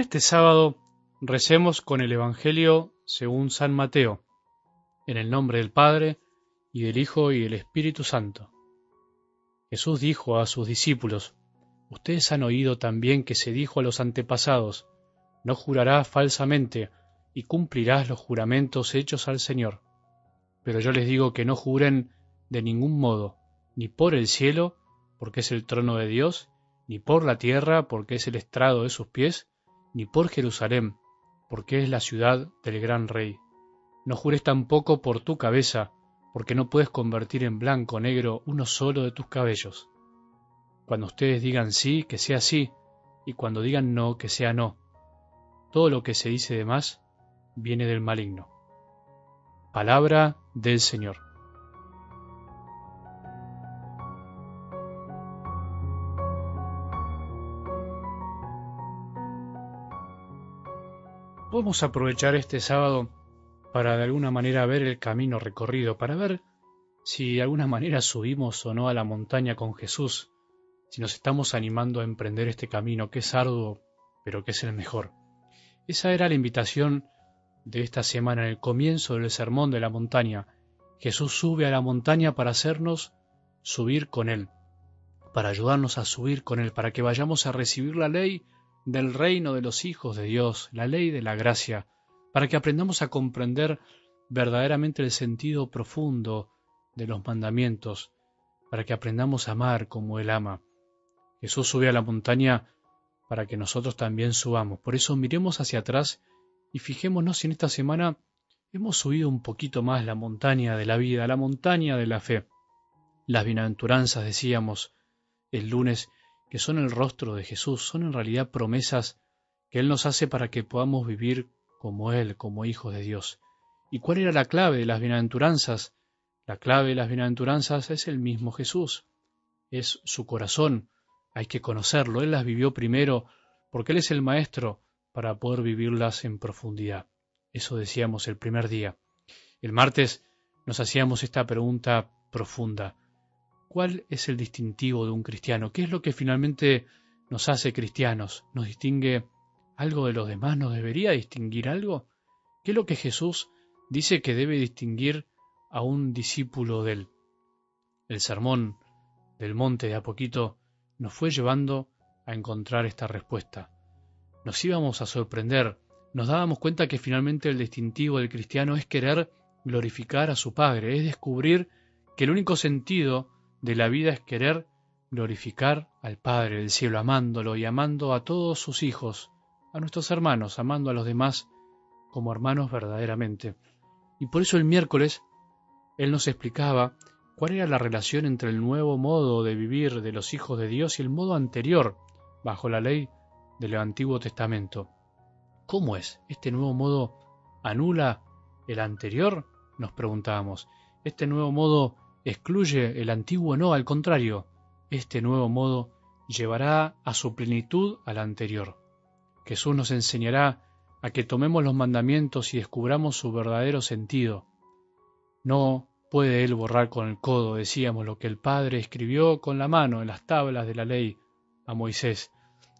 En este sábado recemos con el Evangelio según San Mateo, en el nombre del Padre, y del Hijo y del Espíritu Santo. Jesús dijo a sus discípulos, Ustedes han oído también que se dijo a los antepasados, No jurarás falsamente, y cumplirás los juramentos hechos al Señor. Pero yo les digo que no juren de ningún modo, ni por el cielo, porque es el trono de Dios, ni por la tierra, porque es el estrado de sus pies, ni por Jerusalén, porque es la ciudad del gran rey. No jures tampoco por tu cabeza, porque no puedes convertir en blanco o negro uno solo de tus cabellos. Cuando ustedes digan sí, que sea sí, y cuando digan no, que sea no. Todo lo que se dice de más viene del maligno. Palabra del Señor. Podemos aprovechar este sábado para de alguna manera ver el camino recorrido, para ver si de alguna manera subimos o no a la montaña con Jesús, si nos estamos animando a emprender este camino que es arduo, pero que es el mejor. Esa era la invitación de esta semana, en el comienzo del sermón de la montaña. Jesús sube a la montaña para hacernos subir con Él, para ayudarnos a subir con Él, para que vayamos a recibir la ley del reino de los hijos de Dios, la ley de la gracia, para que aprendamos a comprender verdaderamente el sentido profundo de los mandamientos, para que aprendamos a amar como Él ama. Jesús sube a la montaña para que nosotros también subamos. Por eso miremos hacia atrás y fijémonos si en esta semana hemos subido un poquito más la montaña de la vida, la montaña de la fe. Las bienaventuranzas, decíamos el lunes, que son el rostro de Jesús, son en realidad promesas que Él nos hace para que podamos vivir como Él, como hijos de Dios. ¿Y cuál era la clave de las bienaventuranzas? La clave de las bienaventuranzas es el mismo Jesús, es su corazón, hay que conocerlo, Él las vivió primero porque Él es el Maestro para poder vivirlas en profundidad. Eso decíamos el primer día. El martes nos hacíamos esta pregunta profunda. ¿Cuál es el distintivo de un cristiano? ¿Qué es lo que finalmente nos hace cristianos? ¿Nos distingue algo de los demás? ¿Nos debería distinguir algo? ¿Qué es lo que Jesús dice que debe distinguir a un discípulo de él? El sermón del monte de a poquito nos fue llevando a encontrar esta respuesta. Nos íbamos a sorprender, nos dábamos cuenta que finalmente el distintivo del cristiano es querer glorificar a su Padre, es descubrir que el único sentido de la vida es querer glorificar al Padre del cielo, amándolo y amando a todos sus hijos, a nuestros hermanos, amando a los demás como hermanos verdaderamente. Y por eso el miércoles Él nos explicaba cuál era la relación entre el nuevo modo de vivir de los hijos de Dios y el modo anterior, bajo la ley del Antiguo Testamento. ¿Cómo es? ¿Este nuevo modo anula el anterior? Nos preguntábamos. ¿Este nuevo modo excluye el antiguo no, al contrario, este nuevo modo llevará a su plenitud al anterior. Jesús nos enseñará a que tomemos los mandamientos y descubramos su verdadero sentido. No puede Él borrar con el codo, decíamos, lo que el Padre escribió con la mano en las tablas de la ley a Moisés.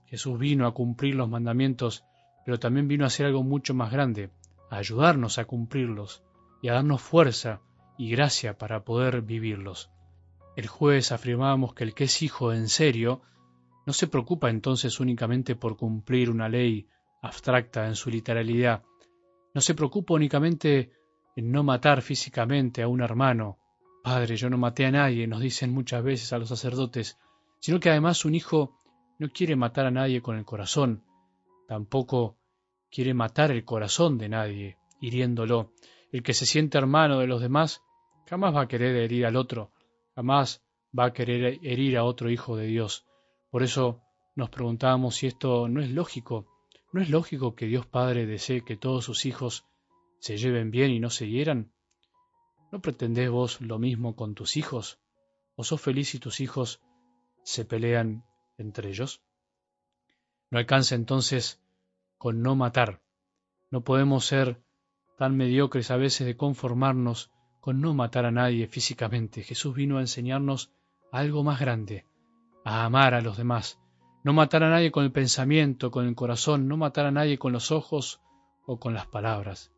Jesús vino a cumplir los mandamientos, pero también vino a hacer algo mucho más grande, a ayudarnos a cumplirlos y a darnos fuerza y gracia para poder vivirlos. El jueves afirmábamos que el que es hijo en serio no se preocupa entonces únicamente por cumplir una ley abstracta en su literalidad, no se preocupa únicamente en no matar físicamente a un hermano. Padre, yo no maté a nadie, nos dicen muchas veces a los sacerdotes, sino que además un hijo no quiere matar a nadie con el corazón, tampoco quiere matar el corazón de nadie, hiriéndolo. El que se siente hermano de los demás jamás va a querer herir al otro, jamás va a querer herir a otro hijo de Dios. Por eso nos preguntábamos si esto no es lógico. ¿No es lógico que Dios Padre desee que todos sus hijos se lleven bien y no se hieran? ¿No pretendés vos lo mismo con tus hijos? ¿O sos feliz si tus hijos se pelean entre ellos? No alcanza entonces con no matar. No podemos ser tan mediocres a veces de conformarnos con no matar a nadie físicamente. Jesús vino a enseñarnos algo más grande, a amar a los demás, No matar a nadie con el pensamiento, con el corazón, no matar a nadie con los ojos o con las palabras.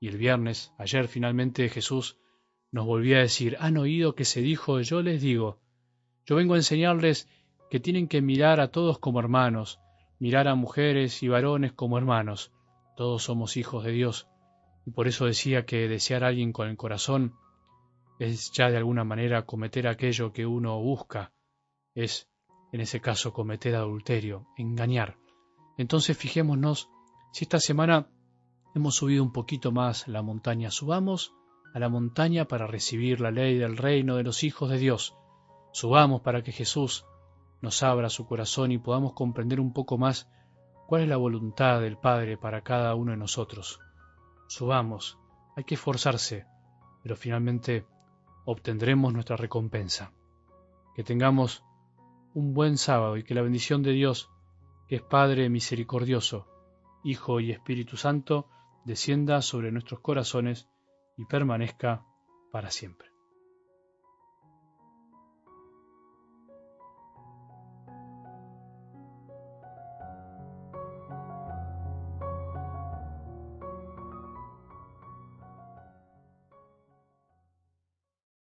Y el viernes, ayer finalmente Jesús nos volvía a decir, han oído que se dijo, yo les digo, yo vengo a enseñarles que tienen que mirar a todos como hermanos, mirar a mujeres y varones como hermanos. Todos somos hijos de Dios. Y por eso decía que desear a alguien con el corazón es ya de alguna manera cometer aquello que uno busca, es en ese caso cometer adulterio, engañar. Entonces fijémonos si esta semana hemos subido un poquito más la montaña, subamos a la montaña para recibir la ley del reino de los hijos de Dios. Subamos para que Jesús nos abra su corazón y podamos comprender un poco más cuál es la voluntad del Padre para cada uno de nosotros. Subamos, hay que esforzarse, pero finalmente obtendremos nuestra recompensa. Que tengamos un buen sábado y que la bendición de Dios, que es Padre misericordioso, Hijo y Espíritu Santo, descienda sobre nuestros corazones y permanezca para siempre.